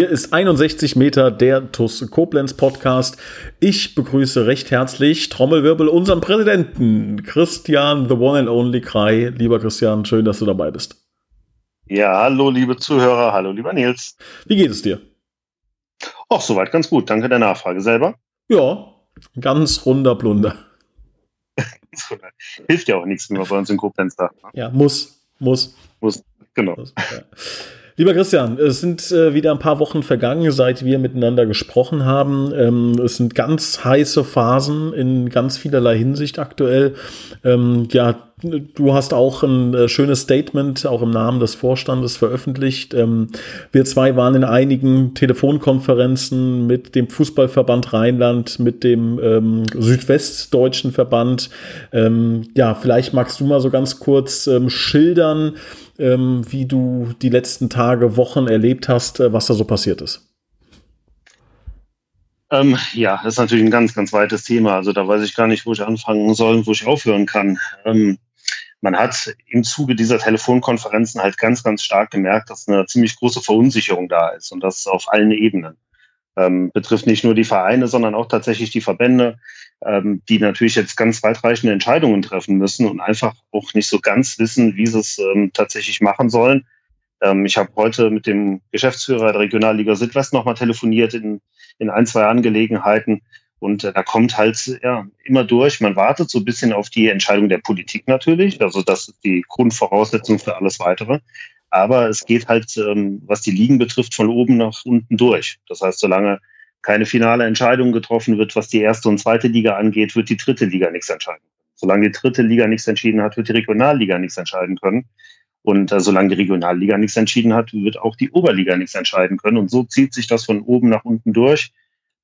Hier ist 61 Meter der TUS Koblenz Podcast. Ich begrüße recht herzlich Trommelwirbel unseren Präsidenten Christian, the one and only Krei. Lieber Christian, schön, dass du dabei bist. Ja, hallo liebe Zuhörer, hallo lieber Nils. Wie geht es dir? Ach, soweit ganz gut. Danke der Nachfrage. Selber? Ja, ganz runder Blunder. Hilft ja auch nichts, wenn man bei uns in Koblenz da. Ja, muss, muss. Muss, genau. Muss, ja. Lieber Christian, es sind äh, wieder ein paar Wochen vergangen, seit wir miteinander gesprochen haben. Ähm, es sind ganz heiße Phasen in ganz vielerlei Hinsicht aktuell. Ähm, ja, du hast auch ein äh, schönes Statement auch im Namen des Vorstandes veröffentlicht. Ähm, wir zwei waren in einigen Telefonkonferenzen mit dem Fußballverband Rheinland, mit dem ähm, Südwestdeutschen Verband. Ähm, ja, vielleicht magst du mal so ganz kurz ähm, schildern, ähm, wie du die letzten Tage, Wochen erlebt hast, äh, was da so passiert ist. Ähm, ja, das ist natürlich ein ganz, ganz weites Thema. Also da weiß ich gar nicht, wo ich anfangen soll und wo ich aufhören kann. Ähm, man hat im Zuge dieser Telefonkonferenzen halt ganz, ganz stark gemerkt, dass eine ziemlich große Verunsicherung da ist und das auf allen Ebenen. Ähm, betrifft nicht nur die Vereine, sondern auch tatsächlich die Verbände, ähm, die natürlich jetzt ganz weitreichende Entscheidungen treffen müssen und einfach auch nicht so ganz wissen, wie sie es ähm, tatsächlich machen sollen. Ähm, ich habe heute mit dem Geschäftsführer der Regionalliga Südwest nochmal telefoniert in, in ein, zwei Angelegenheiten. Und äh, da kommt halt ja, immer durch, man wartet so ein bisschen auf die Entscheidung der Politik natürlich. Also das ist die Grundvoraussetzung für alles Weitere. Aber es geht halt, ähm, was die Ligen betrifft, von oben nach unten durch. Das heißt, solange keine finale Entscheidung getroffen wird, was die erste und zweite Liga angeht, wird die dritte Liga nichts entscheiden. Solange die dritte Liga nichts entschieden hat, wird die Regionalliga nichts entscheiden können. Und äh, solange die Regionalliga nichts entschieden hat, wird auch die Oberliga nichts entscheiden können. Und so zieht sich das von oben nach unten durch.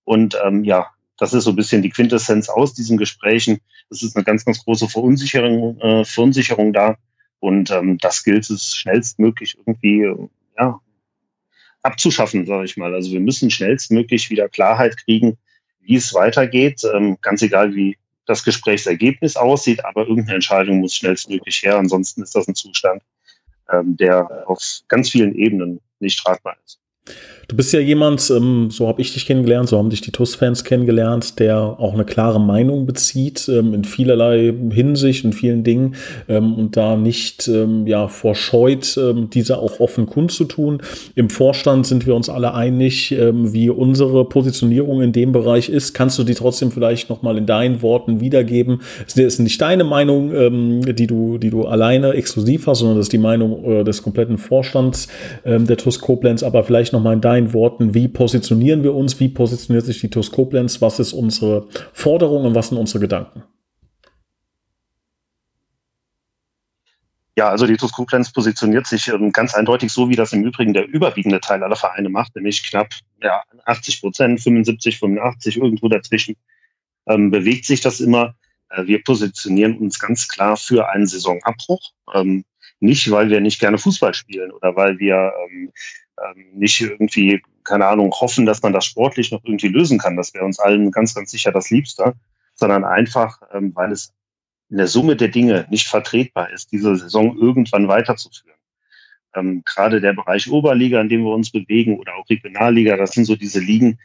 Und ähm, ja, das ist so ein bisschen die Quintessenz aus diesen Gesprächen. Es ist eine ganz, ganz große Verunsicherung, äh, Verunsicherung da. Und ähm, das gilt es schnellstmöglich irgendwie ja, abzuschaffen, sage ich mal. Also wir müssen schnellstmöglich wieder Klarheit kriegen, wie es weitergeht. Ähm, ganz egal, wie das Gesprächsergebnis aussieht, aber irgendeine Entscheidung muss schnellstmöglich her. Ansonsten ist das ein Zustand, ähm, der auf ganz vielen Ebenen nicht tragbar ist. Du bist ja jemand, ähm, so habe ich dich kennengelernt, so haben dich die TUS-Fans kennengelernt, der auch eine klare Meinung bezieht ähm, in vielerlei Hinsicht und vielen Dingen ähm, und da nicht ähm, ja vorscheut, ähm, diese auch offen kundzutun. Im Vorstand sind wir uns alle einig, ähm, wie unsere Positionierung in dem Bereich ist. Kannst du die trotzdem vielleicht nochmal in deinen Worten wiedergeben? Es ist nicht deine Meinung, die du, die du alleine exklusiv hast, sondern das ist die Meinung äh, des kompletten Vorstands der TUS Koblenz, aber vielleicht nochmal in deinen deinen Worten, wie positionieren wir uns, wie positioniert sich die TUS Koblenz, was ist unsere Forderung und was sind unsere Gedanken? Ja, also die TUS Koblenz positioniert sich ähm, ganz eindeutig so, wie das im Übrigen der überwiegende Teil aller Vereine macht, nämlich knapp ja, 80 Prozent, 75, 85, irgendwo dazwischen ähm, bewegt sich das immer. Äh, wir positionieren uns ganz klar für einen Saisonabbruch. Ähm, nicht, weil wir nicht gerne Fußball spielen oder weil wir ähm, ähm, nicht irgendwie, keine Ahnung, hoffen, dass man das sportlich noch irgendwie lösen kann. Das wäre uns allen ganz, ganz sicher das Liebste, sondern einfach, ähm, weil es in der Summe der Dinge nicht vertretbar ist, diese Saison irgendwann weiterzuführen. Ähm, gerade der Bereich Oberliga, in dem wir uns bewegen, oder auch Regionalliga, das sind so diese Ligen,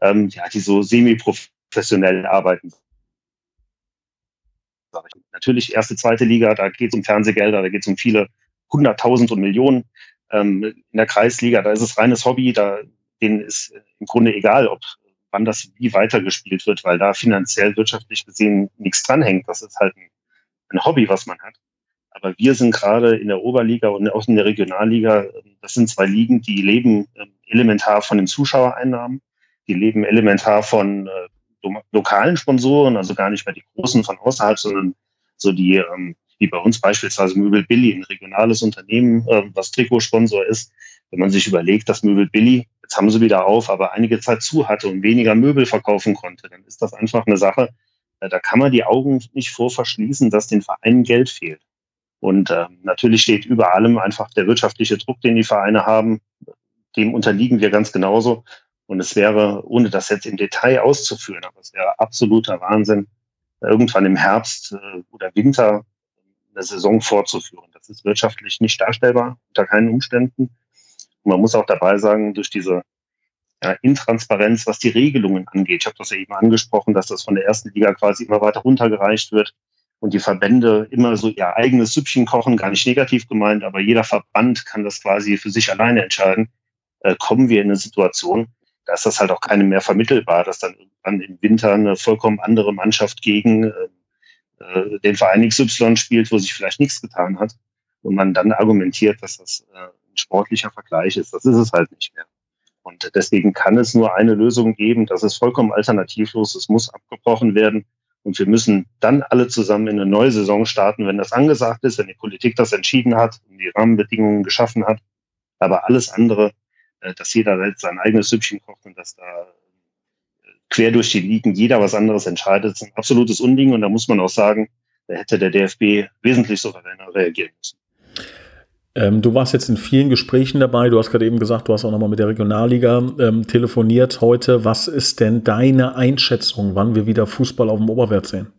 ähm, ja, die so semi-professionell arbeiten. Natürlich erste, zweite Liga, da geht es um Fernsehgelder, da geht es um viele hunderttausend und Millionen ähm, in der Kreisliga, da ist es reines Hobby, da denen ist im Grunde egal, ob wann das wie weitergespielt wird, weil da finanziell wirtschaftlich gesehen nichts dranhängt. Das ist halt ein, ein Hobby, was man hat. Aber wir sind gerade in der Oberliga und auch in der Regionalliga, das sind zwei Ligen, die leben ähm, elementar von den Zuschauereinnahmen, die leben elementar von äh, lokalen Sponsoren, also gar nicht mehr die großen von außerhalb, sondern so die ähm, wie bei uns beispielsweise Möbel Billy, ein regionales Unternehmen, äh, was Trikotsponsor ist. Wenn man sich überlegt, dass Möbel Billy, jetzt haben sie wieder auf, aber einige Zeit zu hatte und weniger Möbel verkaufen konnte, dann ist das einfach eine Sache, äh, da kann man die Augen nicht vor verschließen, dass den Vereinen Geld fehlt. Und äh, natürlich steht über allem einfach der wirtschaftliche Druck, den die Vereine haben. Dem unterliegen wir ganz genauso. Und es wäre, ohne das jetzt im Detail auszuführen, aber es wäre absoluter Wahnsinn, irgendwann im Herbst äh, oder Winter eine Saison fortzuführen. Das ist wirtschaftlich nicht darstellbar, unter keinen Umständen. Und man muss auch dabei sagen, durch diese ja, Intransparenz, was die Regelungen angeht. Ich habe das ja eben angesprochen, dass das von der ersten Liga quasi immer weiter runtergereicht wird und die Verbände immer so ihr eigenes Süppchen kochen, gar nicht negativ gemeint, aber jeder Verband kann das quasi für sich alleine entscheiden. Äh, kommen wir in eine Situation, da ist das halt auch keine mehr vermittelbar, dass dann irgendwann im Winter eine vollkommen andere Mannschaft gegen äh, äh den Verein XY spielt, wo sich vielleicht nichts getan hat und man dann argumentiert, dass das äh, ein sportlicher Vergleich ist. Das ist es halt nicht mehr. Und deswegen kann es nur eine Lösung geben. Das ist vollkommen alternativlos. Es muss abgebrochen werden. Und wir müssen dann alle zusammen in eine neue Saison starten, wenn das angesagt ist, wenn die Politik das entschieden hat und die Rahmenbedingungen geschaffen hat. Aber alles andere, äh, dass jeder sein eigenes Süppchen kocht und dass da quer durch die Ligen jeder was anderes entscheidet, ist ein absolutes Unding. Und da muss man auch sagen, da hätte der DFB wesentlich souveräner reagieren müssen. Ähm, du warst jetzt in vielen Gesprächen dabei. Du hast gerade eben gesagt, du hast auch nochmal mit der Regionalliga ähm, telefoniert heute. Was ist denn deine Einschätzung, wann wir wieder Fußball auf dem Oberwert sehen?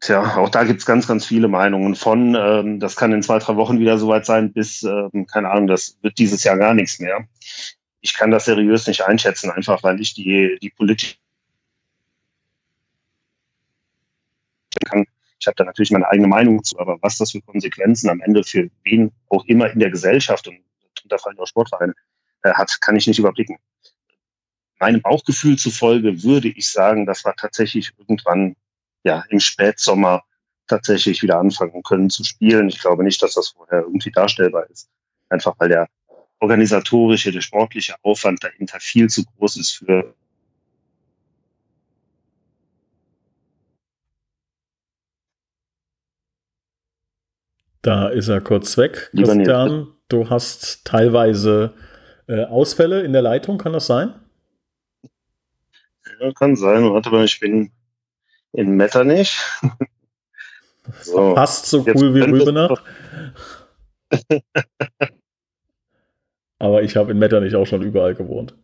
Tja, auch da gibt's ganz, ganz viele Meinungen von. Ähm, das kann in zwei, drei Wochen wieder soweit sein, bis, ähm, keine Ahnung, das wird dieses Jahr gar nichts mehr. Ich kann das seriös nicht einschätzen, einfach weil ich die, die politische kann ich habe da natürlich meine eigene Meinung zu, aber was das für Konsequenzen am Ende für wen auch immer in der Gesellschaft und da fallen auch Sportvereine äh, hat, kann ich nicht überblicken. Meinem Bauchgefühl zufolge würde ich sagen, dass wir tatsächlich irgendwann ja im Spätsommer tatsächlich wieder anfangen können zu spielen. Ich glaube nicht, dass das vorher irgendwie darstellbar ist. Einfach weil der organisatorische, der sportliche Aufwand dahinter viel zu groß ist für Da ist er kurz weg. Christian, du hast teilweise äh, Ausfälle in der Leitung, kann das sein? Ja, kann sein. Warte mal, ich bin in Metternich. so, Fast so cool wie Rübenach. Aber ich habe in Metternich auch schon überall gewohnt.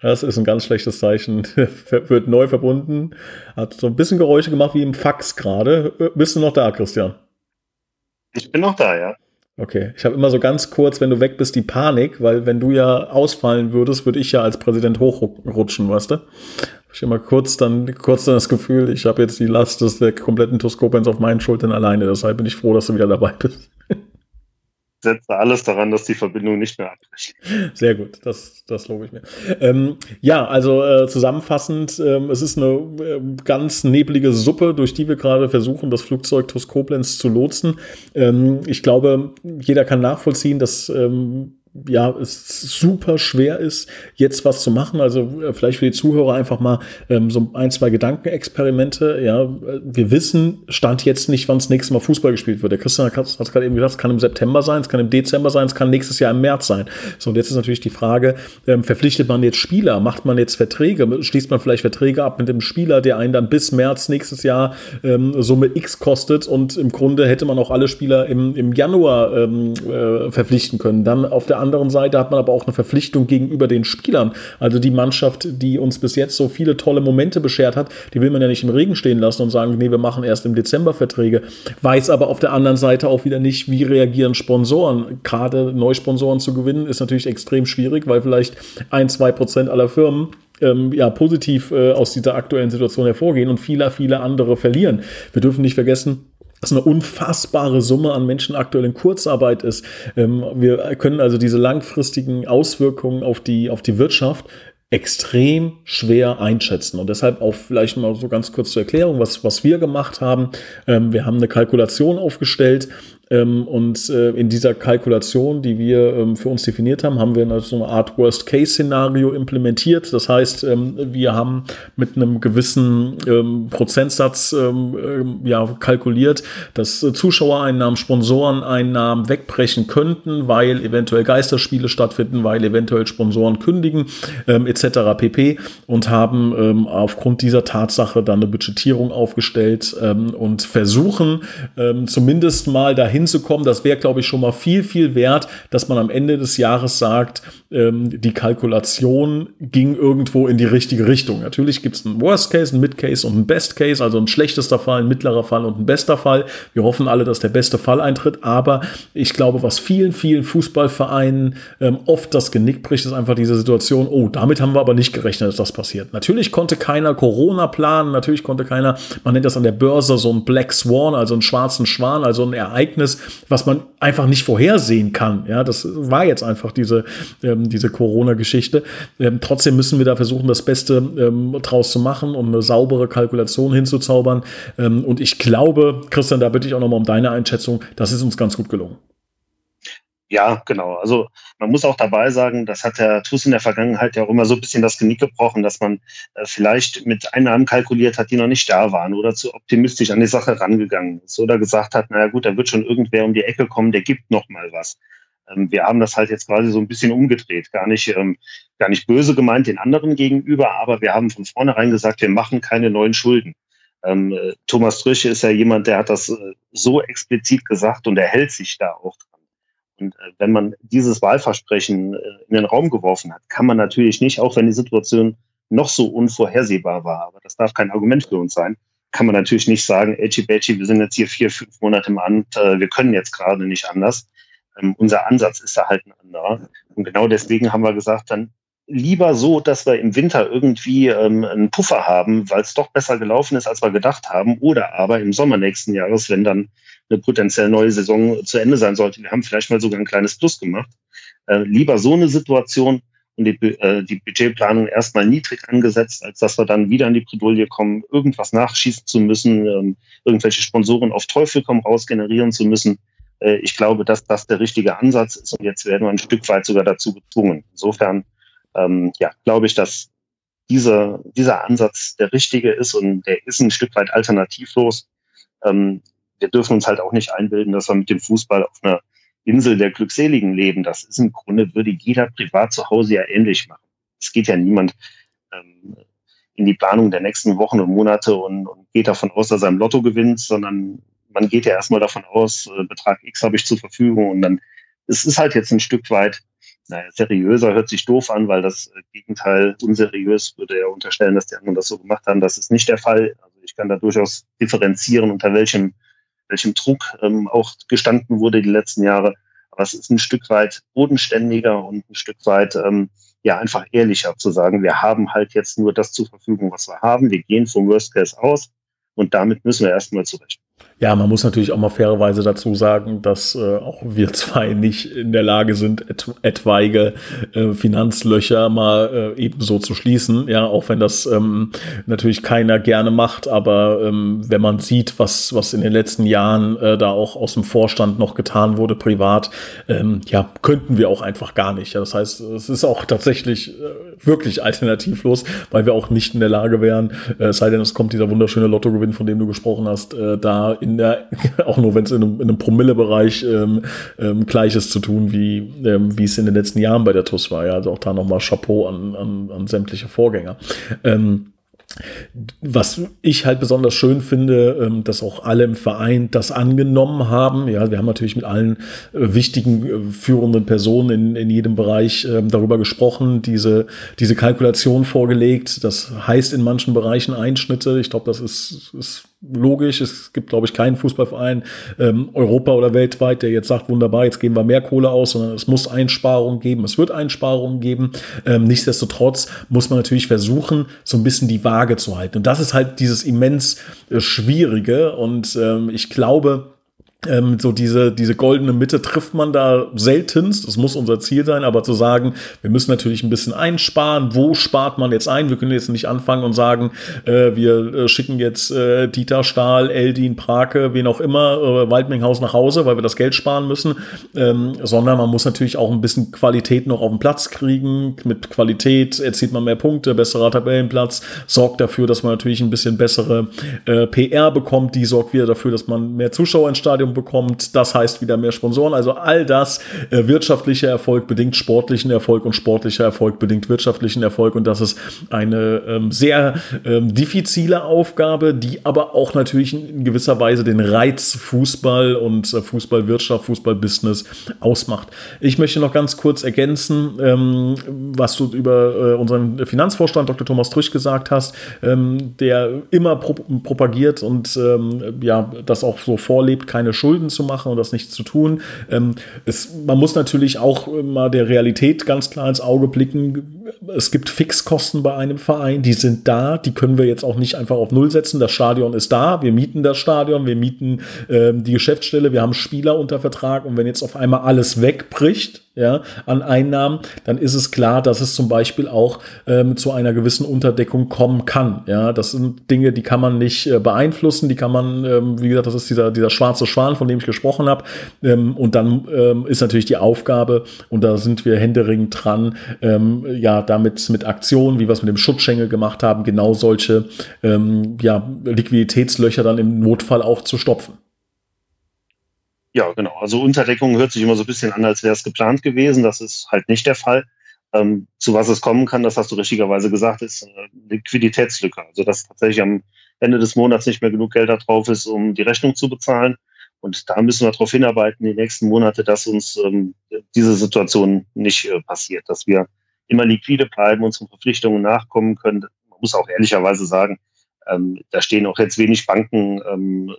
Das ist ein ganz schlechtes Zeichen. Wird neu verbunden. Hat so ein bisschen Geräusche gemacht wie im Fax gerade. Bist du noch da, Christian? Ich bin noch da, ja. Okay, ich habe immer so ganz kurz, wenn du weg bist, die Panik, weil wenn du ja ausfallen würdest, würde ich ja als Präsident hochrutschen, weißt du? Ich immer kurz dann, kurz dann das Gefühl, ich habe jetzt die Last des der kompletten Toskopens auf meinen Schultern alleine. Deshalb bin ich froh, dass du wieder dabei bist setze alles daran, dass die Verbindung nicht mehr abbricht. Sehr gut, das, das lobe ich mir. Ähm, ja, also äh, zusammenfassend, ähm, es ist eine äh, ganz neblige Suppe, durch die wir gerade versuchen, das Flugzeug TUS Koblenz zu lotsen. Ähm, ich glaube, jeder kann nachvollziehen, dass ähm, ja, es super schwer ist, jetzt was zu machen. Also äh, vielleicht für die Zuhörer einfach mal ähm, so ein, zwei Gedankenexperimente. Ja, wir wissen, stand jetzt nicht, wann das nächste Mal Fußball gespielt wird. Der Christian hat es gerade eben gesagt, es kann im September sein, es kann im Dezember sein, es kann nächstes Jahr im März sein. So, und jetzt ist natürlich die Frage, ähm, verpflichtet man jetzt Spieler? Macht man jetzt Verträge? Schließt man vielleicht Verträge ab mit dem Spieler, der einen dann bis März nächstes Jahr ähm, Summe X kostet und im Grunde hätte man auch alle Spieler im, im Januar ähm, äh, verpflichten können. Dann auf der anderen Seite hat man aber auch eine Verpflichtung gegenüber den Spielern. Also die Mannschaft, die uns bis jetzt so viele tolle Momente beschert hat, die will man ja nicht im Regen stehen lassen und sagen, nee, wir machen erst im Dezember Verträge. Weiß aber auf der anderen Seite auch wieder nicht, wie reagieren Sponsoren. Gerade Neusponsoren zu gewinnen, ist natürlich extrem schwierig, weil vielleicht ein, zwei Prozent aller Firmen ähm, ja, positiv äh, aus dieser aktuellen Situation hervorgehen und viele, viele andere verlieren. Wir dürfen nicht vergessen, dass eine unfassbare Summe an Menschen aktuell in Kurzarbeit ist. Ähm, wir können also diese langfristigen Auswirkungen auf die, auf die Wirtschaft extrem schwer einschätzen. Und deshalb auch vielleicht mal so ganz kurz zur Erklärung, was, was wir gemacht haben. Ähm, wir haben eine Kalkulation aufgestellt, und äh, in dieser Kalkulation, die wir ähm, für uns definiert haben, haben wir so eine Art Worst-Case-Szenario implementiert. Das heißt, ähm, wir haben mit einem gewissen ähm, Prozentsatz ähm, ähm, ja, kalkuliert, dass äh, Zuschauereinnahmen, Sponsoreneinnahmen wegbrechen könnten, weil eventuell Geisterspiele stattfinden, weil eventuell Sponsoren kündigen, etc. pp. Und haben aufgrund dieser Tatsache dann eine Budgetierung aufgestellt und versuchen zumindest mal dahin zu kommen. Das wäre, glaube ich, schon mal viel, viel wert, dass man am Ende des Jahres sagt, die Kalkulation ging irgendwo in die richtige Richtung. Natürlich gibt es einen Worst Case, einen Mid Case und einen Best Case, also ein schlechtester Fall, ein mittlerer Fall und ein bester Fall. Wir hoffen alle, dass der beste Fall eintritt, aber ich glaube, was vielen, vielen Fußballvereinen ähm, oft das Genick bricht, ist einfach diese Situation, oh, damit haben wir aber nicht gerechnet, dass das passiert. Natürlich konnte keiner Corona planen, natürlich konnte keiner, man nennt das an der Börse so ein Black Swan, also einen schwarzen Schwan, also ein Ereignis, was man einfach nicht vorhersehen kann. Ja, das war jetzt einfach diese, ähm, diese Corona-Geschichte. Ähm, trotzdem müssen wir da versuchen, das Beste ähm, draus zu machen und eine saubere Kalkulation hinzuzaubern. Ähm, und ich glaube, Christian, da bitte ich auch nochmal um deine Einschätzung, das ist uns ganz gut gelungen. Ja, genau. Also man muss auch dabei sagen, das hat der TUS in der Vergangenheit ja auch immer so ein bisschen das Genick gebrochen, dass man äh, vielleicht mit Einnahmen kalkuliert hat, die noch nicht da waren oder zu optimistisch an die Sache rangegangen ist oder gesagt hat, naja gut, da wird schon irgendwer um die Ecke kommen, der gibt noch mal was. Ähm, wir haben das halt jetzt quasi so ein bisschen umgedreht. Gar nicht, ähm, gar nicht böse gemeint den anderen gegenüber, aber wir haben von vornherein gesagt, wir machen keine neuen Schulden. Ähm, äh, Thomas Trüche ist ja jemand, der hat das äh, so explizit gesagt und er hält sich da auch. Und äh, wenn man dieses Wahlversprechen äh, in den Raum geworfen hat, kann man natürlich nicht, auch wenn die Situation noch so unvorhersehbar war, aber das darf kein Argument für uns sein, kann man natürlich nicht sagen, Edgy Badgy, wir sind jetzt hier vier, fünf Monate im Amt, äh, wir können jetzt gerade nicht anders. Ähm, unser Ansatz ist da halt ein anderer. Und genau deswegen haben wir gesagt, dann lieber so, dass wir im Winter irgendwie ähm, einen Puffer haben, weil es doch besser gelaufen ist, als wir gedacht haben, oder aber im Sommer nächsten Jahres, wenn dann eine potenziell neue Saison zu Ende sein sollte, wir haben vielleicht mal sogar ein kleines Plus gemacht, äh, lieber so eine Situation und die, äh, die Budgetplanung erstmal niedrig angesetzt, als dass wir dann wieder in die Bredouille kommen, irgendwas nachschießen zu müssen, ähm, irgendwelche Sponsoren auf Teufel komm raus generieren zu müssen. Äh, ich glaube, dass das der richtige Ansatz ist und jetzt werden wir ein Stück weit sogar dazu gezwungen. Insofern ähm, ja, glaube ich, dass dieser, dieser Ansatz der richtige ist und der ist ein Stück weit alternativlos. Ähm, wir dürfen uns halt auch nicht einbilden, dass wir mit dem Fußball auf einer Insel der Glückseligen leben. Das ist im Grunde, würde jeder privat zu Hause ja ähnlich machen. Es geht ja niemand ähm, in die Planung der nächsten Wochen und Monate und, und geht davon aus, dass er im Lotto gewinnt, sondern man geht ja erstmal davon aus, äh, Betrag X habe ich zur Verfügung und dann es ist halt jetzt ein Stück weit naja, seriöser hört sich doof an, weil das äh, Gegenteil unseriös würde ja unterstellen, dass die anderen das so gemacht haben. Das ist nicht der Fall. Also ich kann da durchaus differenzieren, unter welchem, welchem Druck ähm, auch gestanden wurde die letzten Jahre. Aber es ist ein Stück weit bodenständiger und ein Stück weit ähm, ja einfach ehrlicher zu sagen, wir haben halt jetzt nur das zur Verfügung, was wir haben. Wir gehen vom Worst Case aus und damit müssen wir erstmal zurecht. Ja, man muss natürlich auch mal fairerweise dazu sagen, dass äh, auch wir zwei nicht in der Lage sind, et etwaige äh, Finanzlöcher mal äh, ebenso zu schließen. Ja, auch wenn das ähm, natürlich keiner gerne macht, aber ähm, wenn man sieht, was, was in den letzten Jahren äh, da auch aus dem Vorstand noch getan wurde, privat, ähm, ja, könnten wir auch einfach gar nicht. Ja, das heißt, es ist auch tatsächlich äh, wirklich alternativlos, weil wir auch nicht in der Lage wären, äh, sei denn, es kommt dieser wunderschöne Lottogewinn, von dem du gesprochen hast, äh, da in der, auch nur wenn es in einem, in einem Promillebereich ähm, ähm, Gleiches zu tun, wie, ähm, es in den letzten Jahren bei der TUS war. Ja, also auch da nochmal Chapeau an, an, an sämtliche Vorgänger. Ähm, was ich halt besonders schön finde, ähm, dass auch alle im Verein das angenommen haben. Ja, wir haben natürlich mit allen äh, wichtigen äh, führenden Personen in, in jedem Bereich ähm, darüber gesprochen, diese, diese Kalkulation vorgelegt. Das heißt in manchen Bereichen Einschnitte. Ich glaube, das ist, ist logisch. Es gibt, glaube ich, keinen Fußballverein, ähm, Europa oder weltweit, der jetzt sagt, wunderbar, jetzt geben wir mehr Kohle aus, sondern es muss Einsparungen geben. Es wird Einsparungen geben. Ähm, nichtsdestotrotz muss man natürlich versuchen, so ein bisschen die Waage zu halten. Und das ist halt dieses immens äh, Schwierige. Und ähm, ich glaube, ähm, so diese, diese goldene Mitte trifft man da seltenst. Das muss unser Ziel sein, aber zu sagen, wir müssen natürlich ein bisschen einsparen. Wo spart man jetzt ein? Wir können jetzt nicht anfangen und sagen, äh, wir äh, schicken jetzt äh, Dieter Stahl, Eldin, Prake, wen auch immer, äh, Waldminghaus nach Hause, weil wir das Geld sparen müssen. Ähm, sondern man muss natürlich auch ein bisschen Qualität noch auf den Platz kriegen. Mit Qualität erzielt man mehr Punkte, besserer Tabellenplatz, sorgt dafür, dass man natürlich ein bisschen bessere äh, PR bekommt. Die sorgt wieder dafür, dass man mehr Zuschauer ins Stadion Stadion bekommt. Das heißt wieder mehr Sponsoren. Also all das, äh, wirtschaftlicher Erfolg bedingt sportlichen Erfolg und sportlicher Erfolg bedingt wirtschaftlichen Erfolg. Und das ist eine ähm, sehr ähm, diffizile Aufgabe, die aber auch natürlich in gewisser Weise den Reiz Fußball und äh, Fußballwirtschaft, Fußballbusiness ausmacht. Ich möchte noch ganz kurz ergänzen, ähm, was du über äh, unseren Finanzvorstand Dr. Thomas Trüch gesagt hast, ähm, der immer pro propagiert und ähm, ja, das auch so vorlebt, keine Schulden zu machen und das nicht zu tun. Ähm, es, man muss natürlich auch mal der Realität ganz klar ins Auge blicken. Es gibt Fixkosten bei einem Verein, die sind da, die können wir jetzt auch nicht einfach auf Null setzen. Das Stadion ist da, wir mieten das Stadion, wir mieten ähm, die Geschäftsstelle, wir haben Spieler unter Vertrag und wenn jetzt auf einmal alles wegbricht, ja, an Einnahmen, dann ist es klar, dass es zum Beispiel auch ähm, zu einer gewissen Unterdeckung kommen kann. Ja, das sind Dinge, die kann man nicht äh, beeinflussen, die kann man, ähm, wie gesagt, das ist dieser, dieser schwarze Schwan, von dem ich gesprochen habe. Ähm, und dann ähm, ist natürlich die Aufgabe, und da sind wir händeringend dran, ähm, damit mit Aktionen, wie wir es mit dem Schutzschengel gemacht haben, genau solche ähm, ja, Liquiditätslöcher dann im Notfall auch zu stopfen. Ja, genau. Also Unterdeckung hört sich immer so ein bisschen an, als wäre es geplant gewesen. Das ist halt nicht der Fall. Ähm, zu was es kommen kann, das hast du richtigerweise gesagt, ist äh, Liquiditätslücke. Also dass tatsächlich am Ende des Monats nicht mehr genug Geld da drauf ist, um die Rechnung zu bezahlen. Und da müssen wir darauf hinarbeiten, die nächsten Monate, dass uns ähm, diese Situation nicht äh, passiert, dass wir immer liquide bleiben, unseren Verpflichtungen nachkommen können. Man muss auch ehrlicherweise sagen, ähm, da stehen auch jetzt wenig Banken ähm,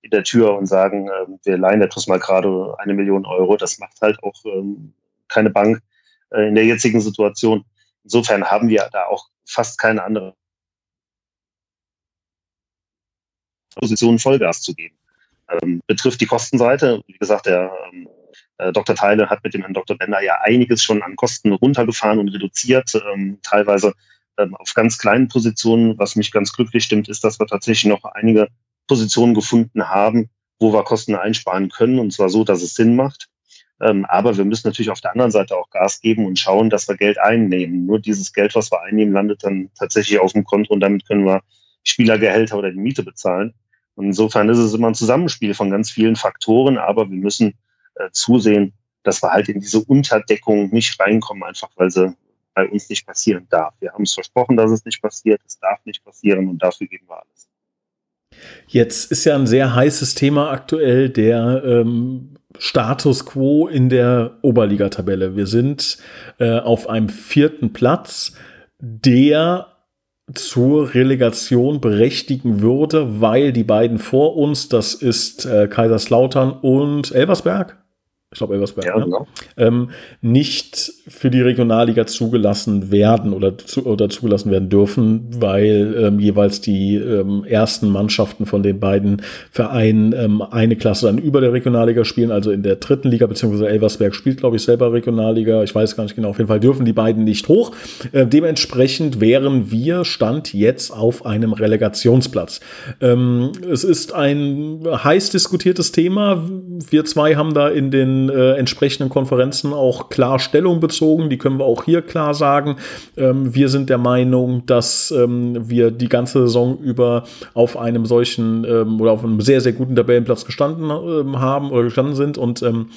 in der Tür und sagen, äh, wir leihen etwas mal gerade eine Million Euro. Das macht halt auch ähm, keine Bank äh, in der jetzigen Situation. Insofern haben wir da auch fast keine andere Position Vollgas zu geben. Ähm, betrifft die Kostenseite, wie gesagt, der ähm, äh, Dr. Teile hat mit dem Herrn Dr. Bender ja einiges schon an Kosten runtergefahren und reduziert, ähm, teilweise ähm, auf ganz kleinen Positionen. Was mich ganz glücklich stimmt, ist, dass wir tatsächlich noch einige Positionen gefunden haben, wo wir Kosten einsparen können, und zwar so, dass es Sinn macht. Ähm, aber wir müssen natürlich auf der anderen Seite auch Gas geben und schauen, dass wir Geld einnehmen. Nur dieses Geld, was wir einnehmen, landet dann tatsächlich auf dem Konto und damit können wir Spielergehälter oder die Miete bezahlen. Und insofern ist es immer ein Zusammenspiel von ganz vielen Faktoren, aber wir müssen äh, zusehen, dass wir halt in diese Unterdeckung nicht reinkommen, einfach weil sie bei uns nicht passieren darf. Wir haben es versprochen, dass es nicht passiert, es darf nicht passieren und dafür geben wir alles. Jetzt ist ja ein sehr heißes Thema aktuell der ähm, Status quo in der Oberligatabelle. Wir sind äh, auf einem vierten Platz, der zur Relegation berechtigen würde, weil die beiden vor uns, das ist äh, Kaiserslautern und Elversberg, ich glaube Elversberg, ja, ne? genau. ähm, nicht für die Regionalliga zugelassen werden oder, zu, oder zugelassen werden dürfen, weil ähm, jeweils die ähm, ersten Mannschaften von den beiden Vereinen ähm, eine Klasse dann über der Regionalliga spielen, also in der dritten Liga, beziehungsweise Elversberg spielt, glaube ich, selber Regionalliga. Ich weiß gar nicht genau, auf jeden Fall dürfen die beiden nicht hoch. Äh, dementsprechend wären wir Stand jetzt auf einem Relegationsplatz. Ähm, es ist ein heiß diskutiertes Thema. Wir zwei haben da in äh, entsprechenden Konferenzen auch klar Stellung bezogen. Die können wir auch hier klar sagen. Ähm, wir sind der Meinung, dass ähm, wir die ganze Saison über auf einem solchen ähm, oder auf einem sehr, sehr guten Tabellenplatz gestanden ähm, haben oder gestanden sind und ähm,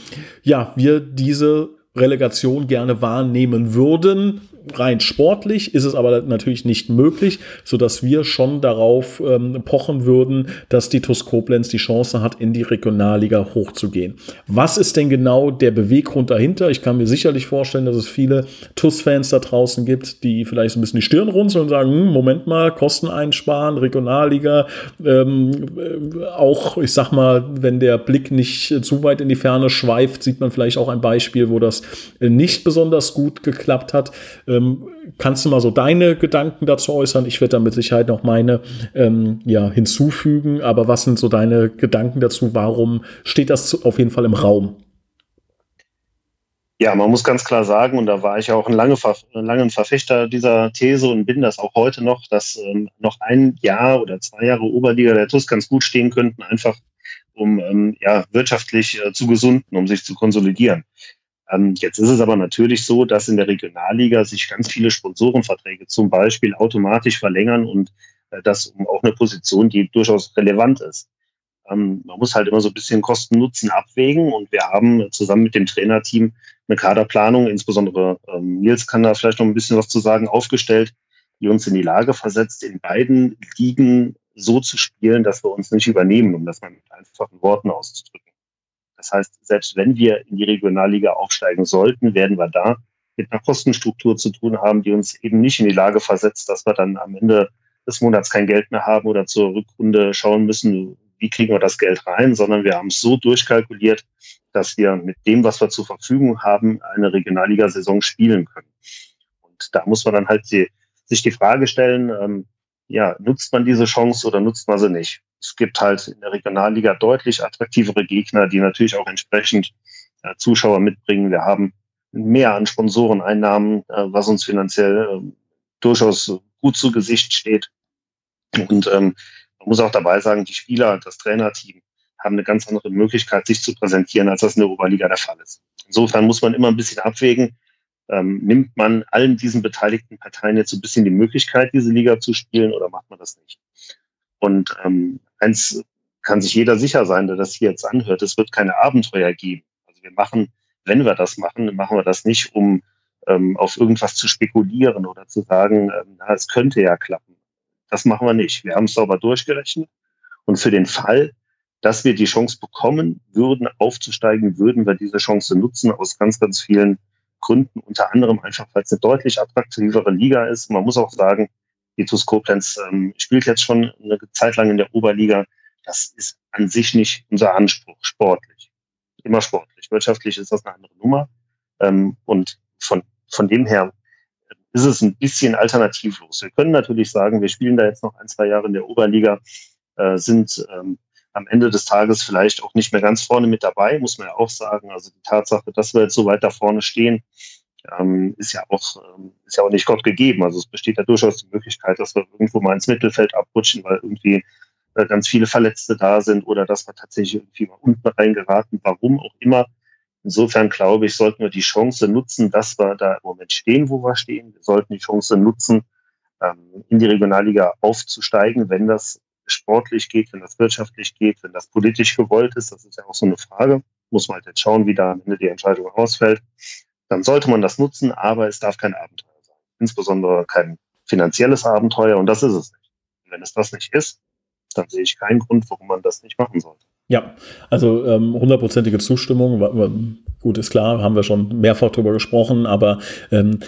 ja, wir diese Relegation gerne wahrnehmen würden rein sportlich ist es aber natürlich nicht möglich, so dass wir schon darauf ähm, pochen würden, dass die TuS Koblenz die Chance hat, in die Regionalliga hochzugehen. Was ist denn genau der Beweggrund dahinter? Ich kann mir sicherlich vorstellen, dass es viele TuS-Fans da draußen gibt, die vielleicht so ein bisschen die Stirn runzeln und sagen, hm, Moment mal, Kosten einsparen, Regionalliga, ähm, äh, auch, ich sag mal, wenn der Blick nicht zu weit in die Ferne schweift, sieht man vielleicht auch ein Beispiel, wo das nicht besonders gut geklappt hat. Äh, Ähm, kannst du mal so deine Gedanken dazu äußern? Ich werde da mit Sicherheit noch meine ähm, ja, hinzufügen, aber was sind so deine Gedanken dazu? Warum steht das auf jeden Fall im Raum? Ja, man muss ganz klar sagen, und da war ich auch ein lange, langen Verfechter dieser These und bin das auch heute noch, dass ähm, noch ein Jahr oder zwei Jahre Oberliga der TUS ganz gut stehen könnten, einfach um ähm, ja, wirtschaftlich äh, zu gesunden, um sich zu konsolidieren. Ähm, jetzt ist es aber natürlich so, dass in der Regionalliga sich ganz viele Sponsorenverträge zum Beispiel automatisch verlängern und äh, das um auch eine Position, die durchaus relevant ist. Ähm, man muss halt immer so ein bisschen Kosten-Nutzen abwägen und wir haben zusammen mit dem Trainerteam eine Kaderplanung, insbesondere ähm, Nils kann da vielleicht noch ein bisschen was zu sagen, aufgestellt, die uns in die Lage versetzt, in beiden Ligen so zu spielen, dass wir uns nicht übernehmen, um das mal mit einfachen Worten auszudrücken. Das heißt, selbst wenn wir in die Regionalliga aufsteigen sollten, werden wir da mit einer Kostenstruktur zu tun haben, die uns eben nicht in die Lage versetzt, dass wir dann am Ende des Monats kein Geld mehr haben oder zur Rückrunde schauen müssen, wie kriegen wir das Geld rein, sondern wir haben es so durchkalkuliert, dass wir mit dem, was wir zur Verfügung haben, eine Regionalliga-Saison spielen können. Und da muss man dann halt die, sich die Frage stellen, ähm, ja, nutzt man diese Chance oder nutzt man sie nicht? Es gibt halt in der Regionalliga deutlich attraktivere Gegner, die natürlich auch entsprechend äh, Zuschauer mitbringen. Wir haben mehr an Sponsoreneinnahmen, äh, was uns finanziell äh, durchaus gut zu Gesicht steht. Und ähm, man muss auch dabei sagen, die Spieler, das Trainerteam haben eine ganz andere Möglichkeit, sich zu präsentieren, als das in der Oberliga der Fall ist. Insofern muss man immer ein bisschen abwägen, ähm, nimmt man allen diesen beteiligten Parteien jetzt so ein bisschen die Möglichkeit, diese Liga zu spielen oder macht man das nicht? Und ähm, eins kann sich jeder sicher sein, der das hier jetzt anhört, es wird keine Abenteuer geben. Also wir machen, wenn wir das machen, machen wir das nicht, um ähm, auf irgendwas zu spekulieren oder zu sagen, ähm, na, es könnte ja klappen. Das machen wir nicht. Wir haben es sauber durchgerechnet. Und für den Fall, dass wir die Chance bekommen würden, aufzusteigen, würden wir diese Chance nutzen aus ganz, ganz vielen Gründen. Unter anderem einfach, weil es eine deutlich attraktivere Liga ist. Man muss auch sagen, die TuS Koblenz ähm, spielt jetzt schon eine Zeit lang in der Oberliga. Das ist an sich nicht unser Anspruch, sportlich. Immer sportlich. Wirtschaftlich ist das eine andere Nummer. Ähm, und von, von dem her ist es ein bisschen alternativlos. Wir können natürlich sagen, wir spielen da jetzt noch ein, zwei Jahre in der Oberliga, äh, sind ähm, am Ende des Tages vielleicht auch nicht mehr ganz vorne mit dabei, muss man ja auch sagen. Also die Tatsache, dass wir jetzt so weit da vorne stehen, ähm, ist ja auch ähm, ist ja auch nicht Gott gegeben. Also es besteht ja durchaus die Möglichkeit, dass wir irgendwo mal ins Mittelfeld abrutschen, weil irgendwie äh, ganz viele Verletzte da sind oder dass wir tatsächlich irgendwie mal unten reingeraten, warum auch immer. Insofern glaube ich, sollten wir die Chance nutzen, dass wir da im Moment stehen, wo wir stehen. Wir sollten die Chance nutzen, ähm, in die Regionalliga aufzusteigen, wenn das sportlich geht, wenn das wirtschaftlich geht, wenn das politisch gewollt ist. Das ist ja auch so eine Frage. Muss man halt jetzt schauen, wie da am Ende die Entscheidung ausfällt. Dann sollte man das nutzen, aber es darf kein Abenteuer sein. Insbesondere kein finanzielles Abenteuer und das ist es nicht. Und wenn es das nicht ist, dann sehe ich keinen Grund, warum man das nicht machen sollte. Ja, also ähm, hundertprozentige Zustimmung. Gut, ist klar, haben wir schon mehrfach drüber gesprochen, aber ähm,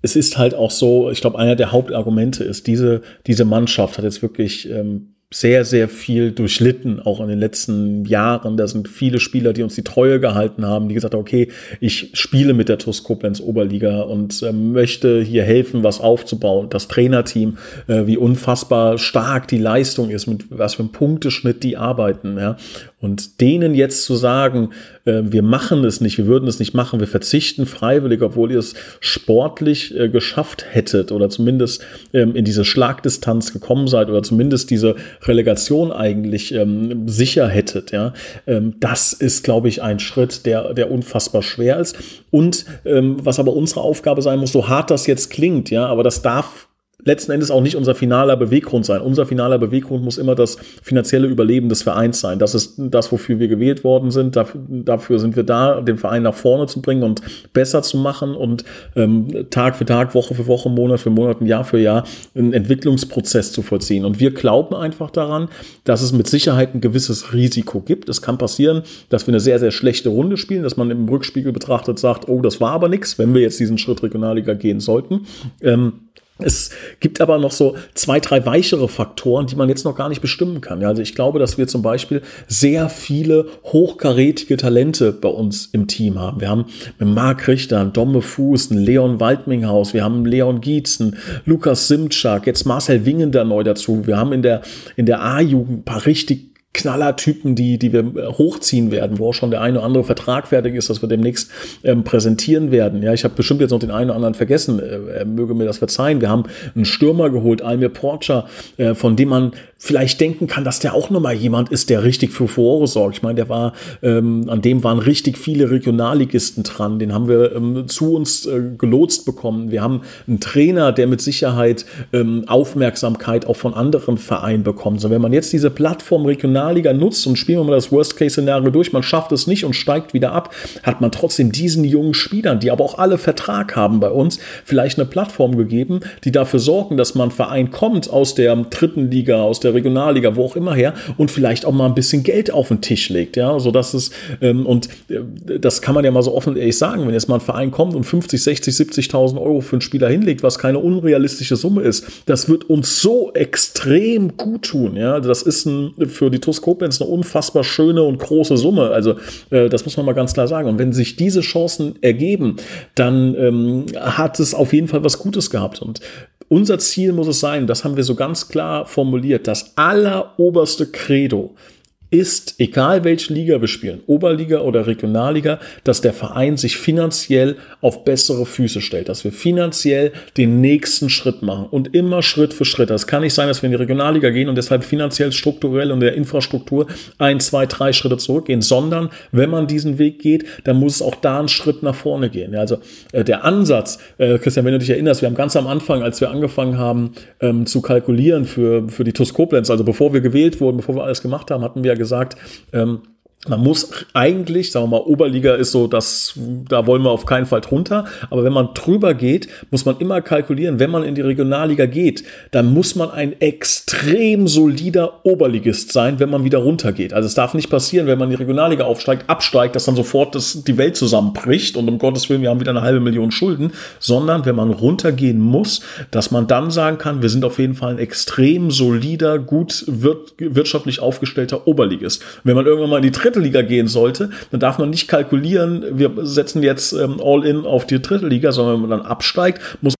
es ist halt auch so, ich glaube, einer der Hauptargumente ist, diese, diese Mannschaft hat jetzt wirklich ähm, sehr, sehr viel durchlitten, auch in den letzten Jahren. Da sind viele Spieler, die uns die Treue gehalten haben, die gesagt haben, okay, ich spiele mit der TuS Koblenz Oberliga und äh, möchte hier helfen, was aufzubauen. Das Trainerteam, äh, wie unfassbar stark die Leistung ist, mit was für einem Punkteschnitt die arbeiten. Ja. Und denen jetzt zu sagen, äh, wir machen es nicht, wir würden es nicht machen, wir verzichten freiwillig, obwohl ihr es sportlich äh, geschafft hättet oder zumindest ähm, in diese Schlagdistanz gekommen seid oder zumindest diese Relegation eigentlich ähm, sicher hättet, ja, ähm, das ist, glaube ich, ein Schritt, der, der unfassbar schwer ist. Und ähm, was aber unsere Aufgabe sein muss, so hart das jetzt klingt, ja, aber das darf letzten Endes auch nicht unser finaler Beweggrund sein. Unser finaler Beweggrund muss immer das finanzielle Überleben des Vereins sein. Das ist das, wofür wir gewählt worden sind. Dafür, dafür sind wir da, den Verein nach vorne zu bringen und besser zu machen und ähm, Tag für Tag, Woche für Woche, Monat für Monat, Jahr für Jahr einen Entwicklungsprozess zu vollziehen. Und wir glauben einfach daran, dass es mit Sicherheit ein gewisses Risiko gibt. Es kann passieren, dass wir eine sehr, sehr schlechte Runde spielen, dass man im Rückspiegel betrachtet sagt, oh, das war aber nichts, wenn wir jetzt diesen Schritt Regionalliga gehen sollten. Ähm, Es gibt aber noch so zwei, drei weichere Faktoren, die man jetzt noch gar nicht bestimmen kann. Also ich glaube, dass wir zum Beispiel sehr viele hochkarätige Talente bei uns im Team haben. Wir haben mit Marc Richter, einen Domme Fuß, einen Leon Waldminghaus, wir haben einen Leon Gietzen, Lukas Simczak, jetzt Marcel Wingender neu dazu. Wir haben in der, in der A-Jugend ein paar richtig Knallertypen, die, die wir äh, hochziehen werden, wo auch schon der eine oder andere Vertrag fertig ist, dass wir demnächst ähm, präsentieren werden. Ja, ich habe bestimmt jetzt noch den einen oder anderen vergessen, äh, möge mir das verzeihen. Wir haben einen Stürmer geholt, Almir Porcher, äh, von dem man vielleicht denken kann, dass der auch nochmal jemand ist, der richtig für Furore sorgt. Ich meine, der war, ähm, an dem waren richtig viele Regionalligisten dran. Den haben wir ähm, zu uns äh, gelotst bekommen. Wir haben einen Trainer, der mit Sicherheit ähm, Aufmerksamkeit auch von anderen Vereinen bekommt. So, wenn man jetzt diese Plattform Regionalliga nutzt und spielen wir mal das Worst-Case-Szenario durch, man schafft es nicht und steigt wieder ab, hat man trotzdem diesen jungen Spielern, die aber auch alle Vertrag haben bei uns, vielleicht eine Plattform gegeben, die dafür sorgen, dass man Verein kommt aus der dritten Liga, aus der Regionalliga, wo auch immer her und vielleicht auch mal ein bisschen Geld auf den Tisch legt, ja, so dass es ähm, und äh, das kann man ja mal so offen ehrlich sagen, wenn jetzt mal ein Verein kommt und 50, 60, 70.000 Euro für einen Spieler hinlegt, was keine unrealistische Summe ist, das wird uns so extrem gut tun, ja, das ist ein, für die Koblenz eine unfassbar schöne und große Summe, also äh, das muss man mal ganz klar sagen. Und wenn sich diese Chancen ergeben, dann ähm, hat es auf jeden Fall was Gutes gehabt. Und unser Ziel muss es sein, das haben wir so ganz klar formuliert, das alleroberste Credo ist, egal welche Liga wir spielen, Oberliga oder Regionalliga, dass der Verein sich finanziell auf bessere Füße stellt, dass wir finanziell den nächsten Schritt machen und immer Schritt für Schritt. Das kann nicht sein, dass wir in die Regionalliga gehen und deshalb finanziell, strukturell und der Infrastruktur ein, zwei, drei Schritte zurückgehen, sondern wenn man diesen Weg geht, dann muss es auch da einen Schritt nach vorne gehen. Also äh, der Ansatz, äh, Christian, wenn du dich erinnerst, wir haben ganz am Anfang, als wir angefangen haben ähm, zu kalkulieren für, für die TuS Koblenz, also bevor wir gewählt wurden, bevor wir alles gemacht haben, hatten wir gesagt, ähm, man muss eigentlich, sagen wir mal, Oberliga ist so, dass da wollen wir auf keinen Fall drunter. Aber wenn man drüber geht, muss man immer kalkulieren, wenn man in die Regionalliga geht, dann muss man ein extrem solider Oberligist sein, wenn man wieder runtergeht. Also es darf nicht passieren, wenn man in die Regionalliga aufsteigt, absteigt, dass dann sofort das, die Welt zusammenbricht und um Gottes Willen, wir haben wieder eine halbe Million Schulden, sondern wenn man runtergehen muss, dass man dann sagen kann, wir sind auf jeden Fall ein extrem solider, gut wirtschaftlich aufgestellter Oberligist. wenn man irgendwann mal in die dritte Liga gehen sollte, dann darf man nicht kalkulieren, wir setzen jetzt ähm, all in auf die dritte Liga, sondern wenn man dann absteigt, muss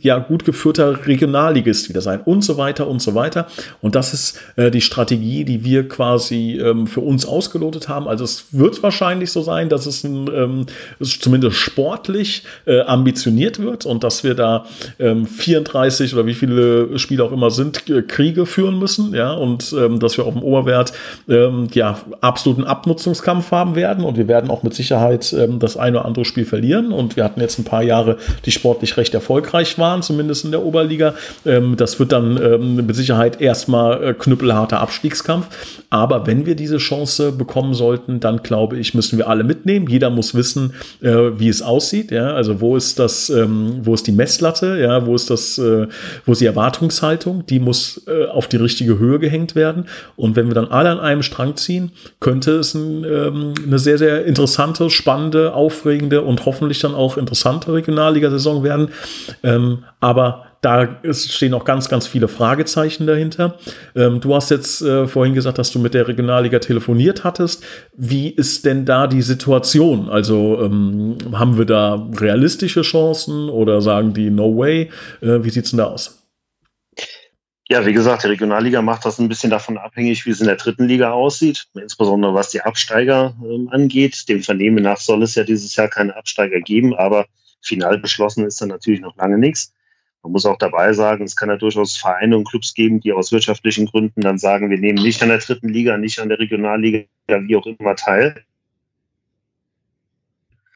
ja gut geführter Regionalligist wieder sein und so weiter und so weiter. Und das ist äh, die Strategie, die wir quasi ähm, für uns ausgelotet haben. Also es wird wahrscheinlich so sein, dass es, ein, ähm, es zumindest sportlich äh, ambitioniert wird und dass wir da ähm, 34 oder wie viele Spiele auch immer sind, äh, Kriege führen müssen, ja, und ähm, dass wir auf dem Oberwert ähm, ja absoluten Abnutzungskampf haben werden und wir werden auch mit Sicherheit ähm, das eine oder andere Spiel verlieren. Und wir hatten jetzt ein paar Jahre die sportlich recht erfolgreich erfolgreich waren, zumindest in der Oberliga. Ähm, das wird dann ähm, mit Sicherheit erstmal äh, knüppelharter Abstiegskampf. Aber wenn wir diese Chance bekommen sollten, dann glaube ich, müssen wir alle mitnehmen. Jeder muss wissen, äh, wie es aussieht. Ja? Also wo ist das, ähm, wo ist die Messlatte? Ja, wo ist das, äh, wo ist die Erwartungshaltung? Die muss äh, auf die richtige Höhe gehängt werden. Und wenn wir dann alle an einem Strang ziehen, könnte es ein, ähm, eine sehr, sehr interessante, spannende, aufregende und hoffentlich dann auch interessante Regionalliga-Saison werden. Ähm, aber da stehen auch ganz, ganz viele Fragezeichen dahinter. Ähm, du hast jetzt äh, vorhin gesagt, dass du mit der Regionalliga telefoniert hattest. Wie ist denn da die Situation? Also ähm, haben wir da realistische Chancen oder sagen die No way? Äh, wie sieht's denn da aus? Ja, wie gesagt, die Regionalliga macht das ein bisschen davon abhängig, wie es in der dritten Liga aussieht, insbesondere was die Absteiger ähm, angeht. Dem Vernehmen nach soll es ja dieses Jahr keine Absteiger geben, aber final beschlossen ist dann natürlich noch lange nichts. Man muss auch dabei sagen, es kann ja durchaus Vereine und Clubs geben, die aus wirtschaftlichen Gründen dann sagen, wir nehmen nicht an der dritten Liga, nicht an der Regionalliga, wie auch immer teil.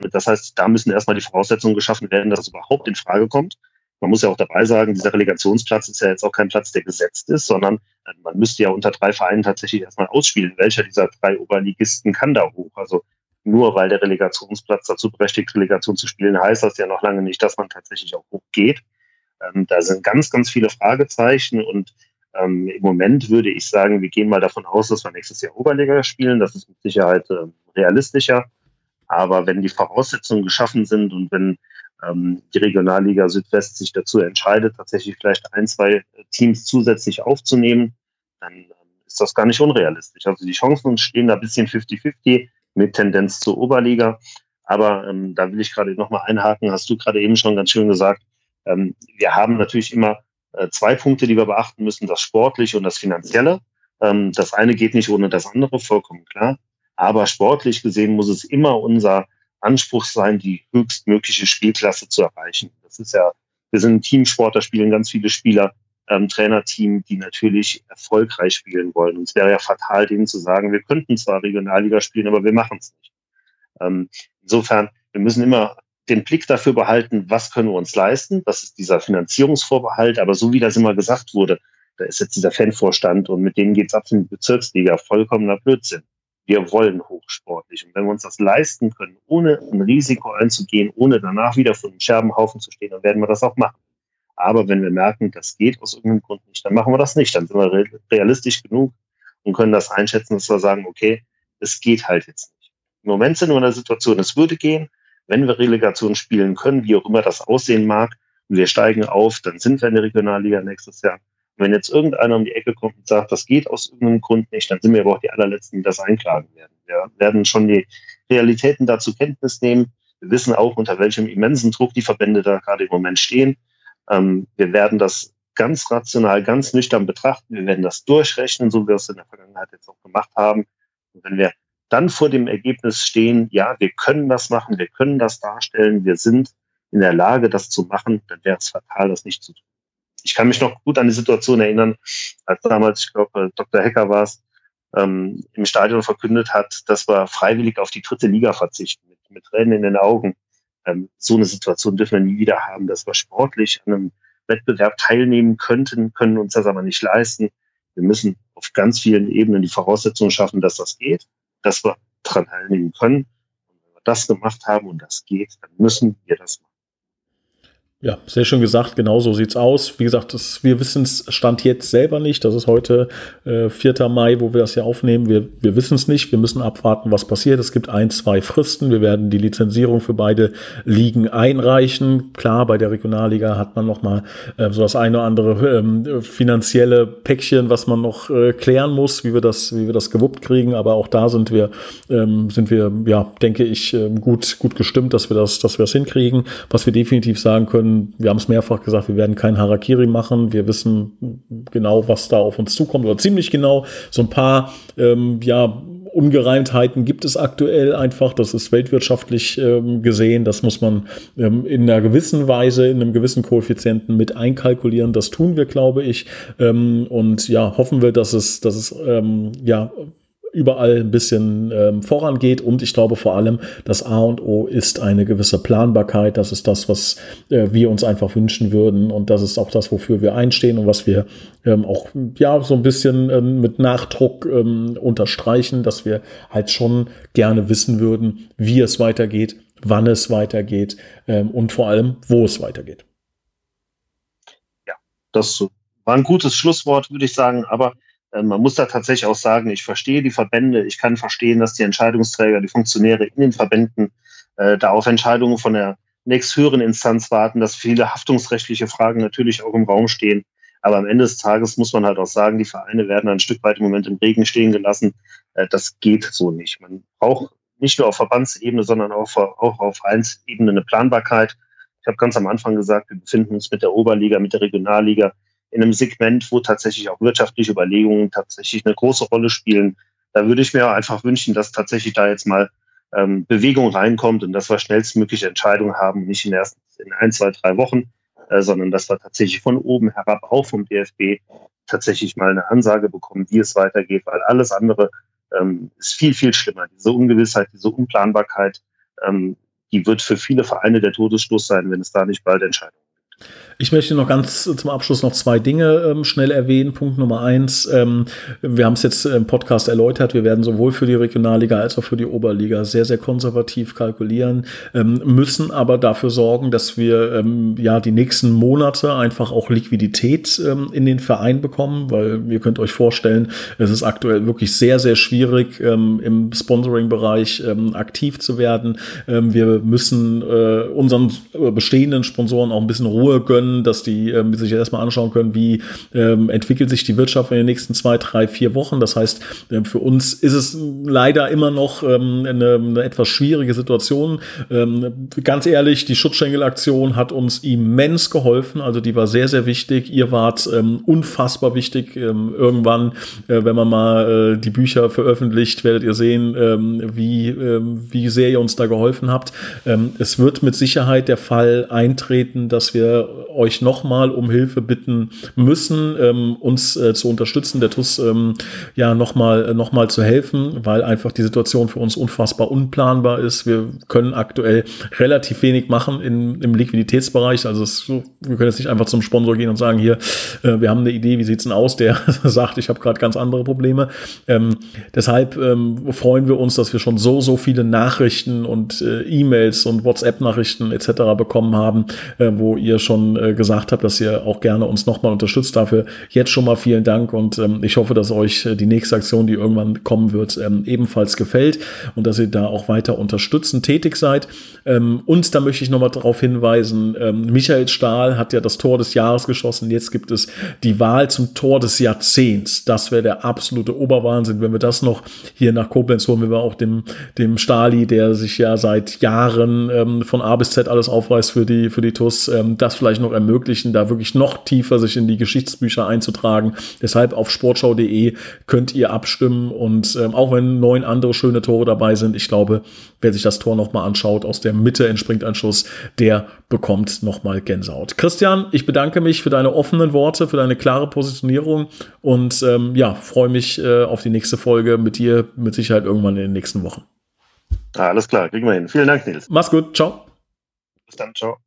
Das heißt, da müssen erstmal die Voraussetzungen geschaffen werden, dass es überhaupt in Frage kommt. Man muss ja auch dabei sagen, dieser Relegationsplatz ist ja jetzt auch kein Platz, der gesetzt ist, sondern äh, man müsste ja unter drei Vereinen tatsächlich erstmal ausspielen, welcher dieser drei Oberligisten kann da hoch. Also nur weil der Relegationsplatz dazu berechtigt, Relegation zu spielen, heißt das ja noch lange nicht, dass man tatsächlich auch hochgeht. Ähm, da sind ganz, ganz viele Fragezeichen und ähm, im Moment würde ich sagen, wir gehen mal davon aus, dass wir nächstes Jahr Oberliga spielen. Das ist mit Sicherheit äh, realistischer. Aber wenn die Voraussetzungen geschaffen sind und wenn ähm, die Regionalliga Südwest sich dazu entscheidet, tatsächlich vielleicht ein, zwei Teams zusätzlich aufzunehmen, dann ähm, ist das gar nicht unrealistisch. Also die Chancen stehen da ein bisschen 50-50 mit Tendenz zur Oberliga. Aber ähm, da will ich gerade nochmal einhaken, hast du gerade eben schon ganz schön gesagt. Ähm, wir haben natürlich immer äh, zwei Punkte, die wir beachten müssen, das Sportliche und das Finanzielle. Ähm, das eine geht nicht ohne das andere, vollkommen klar. Aber sportlich gesehen muss es immer unser Anspruch sein, die höchstmögliche Spielklasse zu erreichen. Das ist ja, wir sind ein Teamsport, da spielen ganz viele Spieler, ähm, Trainerteam, die natürlich erfolgreich spielen wollen. Und es wäre ja fatal, denen zu sagen, wir könnten zwar Regionalliga spielen, aber wir machen es nicht. Ähm, insofern, wir müssen immer den Blick dafür behalten, was können wir uns leisten. Das ist dieser Finanzierungsvorbehalt. Aber so wie das immer gesagt wurde, da ist jetzt dieser Fanvorstand und mit denen geht's ab in die Bezirksliga. Vollkommener Blödsinn wir wollen hochsportlich. Und wenn wir uns das leisten können, ohne ein Risiko einzugehen, ohne danach wieder vor einem Scherbenhaufen zu stehen, dann werden wir das auch machen. Aber wenn wir merken, das geht aus irgendeinem Grund nicht, dann machen wir das nicht. Dann sind wir realistisch genug und können das einschätzen, dass wir sagen, okay, es geht halt jetzt nicht. Im Moment sind wir in der Situation, es würde gehen, wenn wir Relegation spielen können, wie auch immer das aussehen mag, und wir steigen auf, dann sind wir in der Regionalliga nächstes Jahr. Wenn jetzt irgendeiner um die Ecke kommt und sagt, das geht aus irgendeinem Grund nicht, dann sind wir aber auch die allerletzten, die das einklagen werden. Wir werden schon die Realitäten dazu Kenntnis nehmen. Wir wissen auch, unter welchem immensen Druck die Verbände da gerade im Moment stehen. Ähm, wir werden das ganz rational, ganz nüchtern betrachten. Wir werden das durchrechnen, so wie wir es in der Vergangenheit jetzt auch gemacht haben. Und wenn wir dann vor dem Ergebnis stehen, ja, wir können das machen, wir können das darstellen, wir sind in der Lage, das zu machen, dann wäre es fatal, das nicht zu tun ich kann mich noch gut an die Situation erinnern, als damals, ich glaube, Dr. Hecker war es, ähm, im Stadion verkündet hat, dass wir freiwillig auf die dritte Liga verzichten, mit, mit Tränen in den Augen. Ähm, so eine Situation dürfen wir nie wieder haben, dass wir sportlich an einem Wettbewerb teilnehmen könnten, können uns das aber nicht leisten. Wir müssen auf ganz vielen Ebenen die Voraussetzungen schaffen, dass das geht, dass wir daran teilnehmen können. Und wenn wir das gemacht haben und das geht, dann müssen wir das machen. Ja, sehr schön gesagt, genau so sieht's aus. Wie gesagt, das, wir wissen es Stand jetzt selber nicht. Das ist heute äh, 4. Mai, wo wir das hier aufnehmen. Wir, wir wissen es nicht. Wir müssen abwarten, was passiert. Es gibt ein, zwei Fristen. Wir werden die Lizenzierung für beide Ligen einreichen. Klar, bei der Regionalliga hat man noch mal äh, so das eine oder andere ähm, finanzielle Päckchen, was man noch äh, klären muss, wie wir das, wie wir das gewuppt kriegen. Aber auch da sind wir, ähm, sind wir, ja, denke ich, ähm, gut, gut gestimmt, dass wir das, dass wir das hinkriegen. Was wir definitiv sagen können, wir haben es mehrfach gesagt, wir werden kein Harakiri machen. Wir wissen genau, was da auf uns zukommt oder ziemlich genau. So ein paar, ähm, ja, Ungereimtheiten gibt es aktuell einfach. Das ist weltwirtschaftlich ähm, gesehen. Das muss man ähm, in einer gewissen Weise, in einem gewissen Koeffizienten mit einkalkulieren. Das tun wir, glaube ich. Ähm, und ja, hoffen wir, dass es, dass es ähm, ja überall ein bisschen ähm, vorangeht. Und ich glaube vor allem, das A und O ist eine gewisse Planbarkeit. Das ist das, was äh, wir uns einfach wünschen würden. Und das ist auch das, wofür wir einstehen und was wir ähm, auch ja so ein bisschen ähm, mit Nachdruck ähm, unterstreichen, dass wir halt schon gerne wissen würden, wie es weitergeht, wann es weitergeht ähm, und vor allem, wo es weitergeht. Ja, das war ein gutes Schlusswort, würde ich sagen. Aber man muss da tatsächlich auch sagen, ich verstehe die Verbände, ich kann verstehen, dass die Entscheidungsträger, die Funktionäre in den Verbänden äh, da auf Entscheidungen von der nächsthöheren Instanz warten, dass viele haftungsrechtliche Fragen natürlich auch im Raum stehen. Aber am Ende des Tages muss man halt auch sagen, die Vereine werden ein Stück weit im Moment im Regen stehen gelassen. Äh, das geht so nicht. Man braucht nicht nur auf Verbandsebene, sondern auch, auch auf Vereinsebene eine Planbarkeit. Ich habe ganz am Anfang gesagt, wir befinden uns mit der Oberliga, mit der Regionalliga in einem Segment, wo tatsächlich auch wirtschaftliche Überlegungen tatsächlich eine große Rolle spielen. Da würde ich mir einfach wünschen, dass tatsächlich da jetzt mal ähm, Bewegung reinkommt und dass wir schnellstmögliche Entscheidungen haben, nicht in, erst in ein, zwei, drei Wochen, äh, sondern dass wir tatsächlich von oben herab, auch vom DFB, tatsächlich mal eine Ansage bekommen, wie es weitergeht, weil alles andere ähm, ist viel, viel schlimmer. Diese Ungewissheit, diese Unplanbarkeit, ähm, die wird für viele Vereine der Todesstoß sein, wenn es da nicht bald Entscheidungen gibt. Ich möchte noch ganz zum Abschluss noch zwei Dinge ähm, schnell erwähnen. Punkt Nummer eins, ähm, wir haben es jetzt im Podcast erläutert, wir werden sowohl für die Regionalliga als auch für die Oberliga sehr, sehr konservativ kalkulieren, ähm, müssen aber dafür sorgen, dass wir ähm, ja die nächsten Monate einfach auch Liquidität ähm, in den Verein bekommen, weil ihr könnt euch vorstellen, es ist aktuell wirklich sehr, sehr schwierig, ähm, im Sponsoring-Bereich aktiv zu werden. wir müssen äh, unseren äh, bestehenden Sponsoren auch ein bisschen Ruhe gönnen können, dass die ähm, sich erstmal anschauen können, wie ähm, entwickelt sich die Wirtschaft in den nächsten zwei, drei, vier Wochen. Das heißt, ähm, für uns ist es leider immer noch ähm, eine, eine, etwas schwierige Situation. Ähm, ganz ehrlich, die Schutzschengelaktion hat uns immens geholfen. Also die war sehr, sehr wichtig. Ihr wart ähm, unfassbar wichtig. Ähm, irgendwann, äh, wenn man mal äh, die Bücher veröffentlicht, werdet ihr sehen, ähm, wie, ähm, wie sehr ihr uns da geholfen habt. Ähm, es wird mit Sicherheit der Fall eintreten, dass wir euch nochmal um Hilfe bitten müssen, ähm, uns äh, zu unterstützen, der TUS ähm, ja nochmal äh, noch mal zu helfen, weil einfach die Situation für uns unfassbar unplanbar ist. Wir können aktuell relativ wenig machen in, im Liquiditätsbereich. Also es, wir können jetzt nicht einfach zum Sponsor gehen und sagen, hier, äh, wir haben eine Idee, wie sieht's denn aus? Der sagt, ich habe gerade ganz andere Probleme. Ähm, deshalb ähm, freuen wir uns, dass wir schon so, so viele Nachrichten und äh, E-Mails und WhatsApp-Nachrichten etc. bekommen haben, äh, wo ihr schon äh, gesagt habt, dass ihr auch gerne uns nochmal unterstützt. Dafür jetzt schon mal vielen Dank und ähm, ich hoffe, dass euch äh, die nächste Aktion, die irgendwann kommen wird, ähm, ebenfalls gefällt und dass ihr da auch weiter unterstützend tätig seid. Ähm, und da möchte ich nochmal darauf hinweisen, ähm, Michael Stahl hat ja das Tor des Jahres geschossen. Jetzt gibt es die Wahl zum Tor des Jahrzehnts. Das wäre der absolute Oberwahnsinn, wenn wir das noch hier nach Koblenz holen. Wir auch dem, dem Stali, der sich ja seit Jahren ähm, von A bis Z alles aufreißt für die, für die TUS, ähm, das vielleicht noch ermöglichen, da wirklich noch tiefer sich in die Geschichtsbücher einzutragen. Deshalb auf sportschau.de könnt ihr abstimmen und ähm, auch wenn neun andere schöne Tore dabei sind, ich glaube, wer sich das Tor nochmal anschaut, aus der Mitte entspringt ein Schuss, der bekommt nochmal Gänsehaut. Christian, ich bedanke mich für deine offenen Worte, für deine klare Positionierung und ähm, ja, freue mich äh, auf die nächste Folge mit dir mit Sicherheit irgendwann in den nächsten Wochen. alles klar, kriegen wir hin. Vielen Dank, Nils. Mach's gut, ciao. Bis dann, ciao.